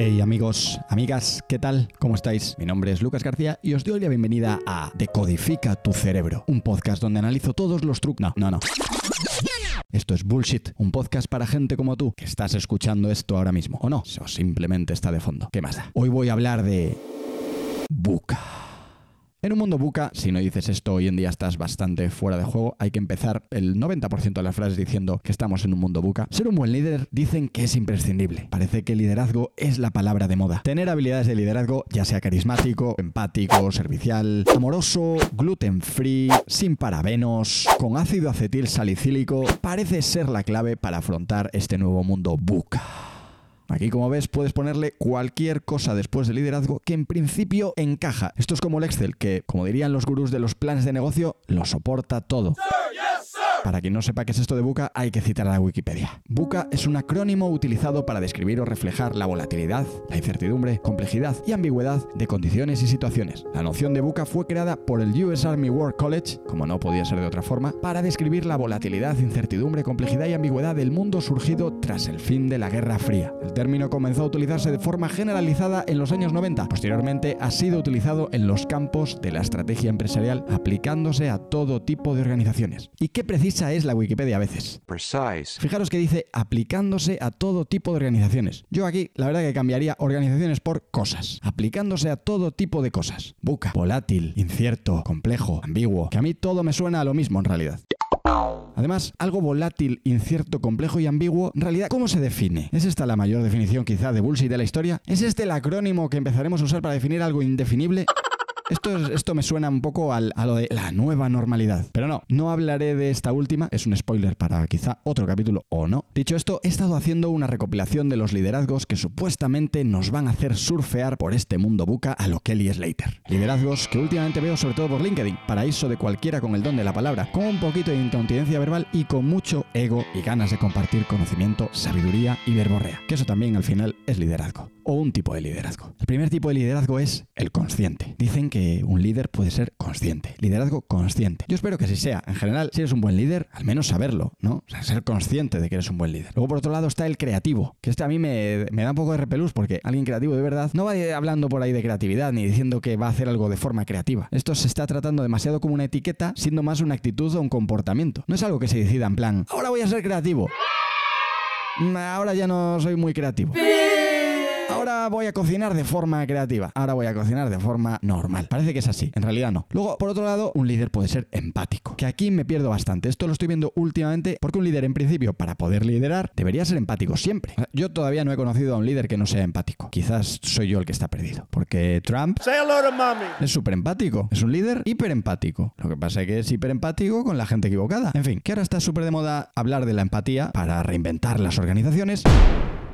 Hey amigos, amigas, ¿qué tal? ¿Cómo estáis? Mi nombre es Lucas García y os doy la bienvenida a Decodifica tu cerebro, un podcast donde analizo todos los trucos. No, no, no. Esto es Bullshit, un podcast para gente como tú, que estás escuchando esto ahora mismo, o no, o simplemente está de fondo. ¿Qué más da? Hoy voy a hablar de... Buca. En un mundo buca, si no dices esto hoy en día estás bastante fuera de juego, hay que empezar el 90% de las frases diciendo que estamos en un mundo buca. Ser un buen líder dicen que es imprescindible. Parece que liderazgo es la palabra de moda. Tener habilidades de liderazgo, ya sea carismático, empático, servicial, amoroso, gluten free, sin parabenos, con ácido acetil salicílico, parece ser la clave para afrontar este nuevo mundo buca. Aquí, como ves, puedes ponerle cualquier cosa después de liderazgo que en principio encaja. Esto es como el Excel, que, como dirían los gurús de los planes de negocio, lo soporta todo. Para quien no sepa qué es esto de Buca, hay que citar a la Wikipedia. Buca es un acrónimo utilizado para describir o reflejar la volatilidad, la incertidumbre, complejidad y ambigüedad de condiciones y situaciones. La noción de Buca fue creada por el US Army War College, como no podía ser de otra forma, para describir la volatilidad, incertidumbre, complejidad y ambigüedad del mundo surgido tras el fin de la Guerra Fría. El término comenzó a utilizarse de forma generalizada en los años 90. Posteriormente ha sido utilizado en los campos de la estrategia empresarial, aplicándose a todo tipo de organizaciones. ¿Y qué precisa es la Wikipedia a veces? Precise. Fijaros que dice aplicándose a todo tipo de organizaciones. Yo aquí la verdad que cambiaría organizaciones por cosas. Aplicándose a todo tipo de cosas. Buca, volátil, incierto, complejo, ambiguo. Que a mí todo me suena a lo mismo en realidad. Además, algo volátil, incierto, complejo y ambiguo, en realidad, ¿cómo se define? ¿Es esta la mayor definición quizá de bullshit de la historia? ¿Es este el acrónimo que empezaremos a usar para definir algo indefinible? Esto, es- esto me suena un poco al- a lo de la nueva normalidad. Pero no, no hablaré de esta última, es un spoiler para quizá otro capítulo o no. Dicho esto, he estado haciendo una recopilación de los liderazgos que supuestamente nos van a hacer surfear por este mundo buca a lo Kelly Slater. Liderazgos que últimamente veo sobre todo por LinkedIn, paraíso de cualquiera con el don de la palabra, con un poquito de incontinencia verbal y con mucho ego y ganas de compartir conocimiento, sabiduría y verborrea. Que eso también al final es liderazgo. O un tipo de liderazgo. El primer tipo de liderazgo es el consciente. Dicen que un líder puede ser consciente. Liderazgo consciente. Yo espero que así sea. En general, si eres un buen líder, al menos saberlo, ¿no? O sea, ser consciente de que eres un buen líder. Luego, por otro lado, está el creativo. Que este a mí me, me da un poco de repelús porque alguien creativo de verdad no va hablando por ahí de creatividad ni diciendo que va a hacer algo de forma creativa. Esto se está tratando demasiado como una etiqueta, siendo más una actitud o un comportamiento. No es algo que se decida en plan, ahora voy a ser creativo. Mm, Ahora ya no soy muy creativo. Ahora voy a cocinar de forma creativa. Ahora voy a cocinar de forma normal. Parece que es así. En realidad no. Luego, por otro lado, un líder puede ser empático. Que aquí me pierdo bastante. Esto lo estoy viendo últimamente porque un líder, en principio, para poder liderar, debería ser empático siempre. O sea, Yo todavía no he conocido a un líder que no sea empático. Quizás soy yo el que está perdido. Porque Trump Say hello to mommy. es súper empático. Es un líder hiper empático. Lo que pasa es que es hiper empático con la gente equivocada. En fin, que ahora está súper de moda hablar de la empatía para reinventar las organizaciones.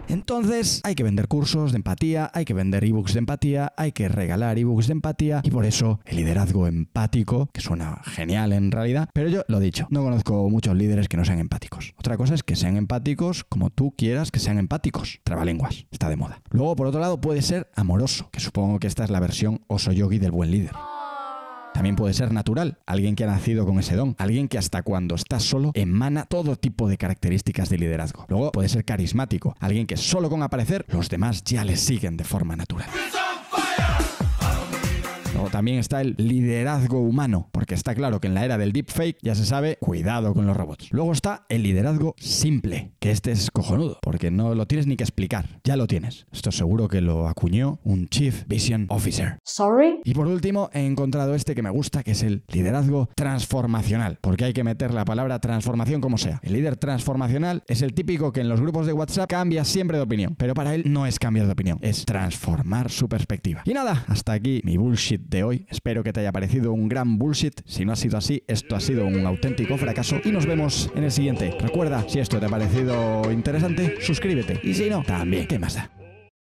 Entonces hay que vender cursos de empatía, hay que vender ebooks de empatía, hay que regalar ebooks de empatía y por eso el liderazgo empático, que suena genial en realidad, pero yo lo he dicho, no conozco muchos líderes que no sean empáticos. Otra cosa es que sean empáticos como tú quieras que sean empáticos. Trabalenguas, está de moda. Luego, por otro lado, puede ser amoroso, que supongo que esta es la versión oso yogi del buen líder. También puede ser natural, alguien que ha nacido con ese don, alguien que hasta cuando está solo emana todo tipo de características de liderazgo. Luego puede ser carismático, alguien que solo con aparecer los demás ya le siguen de forma natural. Luego también está el liderazgo humano, porque está claro que en la era del deepfake ya se sabe, cuidado con los robots. Luego está el liderazgo simple, que este es cojonudo, porque no lo tienes ni que explicar, ya lo tienes. Esto seguro que lo acuñó un Chief Vision Officer. Sorry? Y por último, he encontrado este que me gusta, que es el liderazgo transformacional, porque hay que meter la palabra transformación como sea. El líder transformacional es el típico que en los grupos de WhatsApp cambia siempre de opinión, pero para él no es cambiar de opinión, es transformar su perspectiva. Y nada, hasta aquí mi bullshit de hoy. Espero que te haya parecido un gran bullshit. Si no ha sido así, esto ha sido un auténtico fracaso y nos vemos en el siguiente. Recuerda, si esto te ha parecido interesante, suscríbete. Y si no, también, ¿qué más da?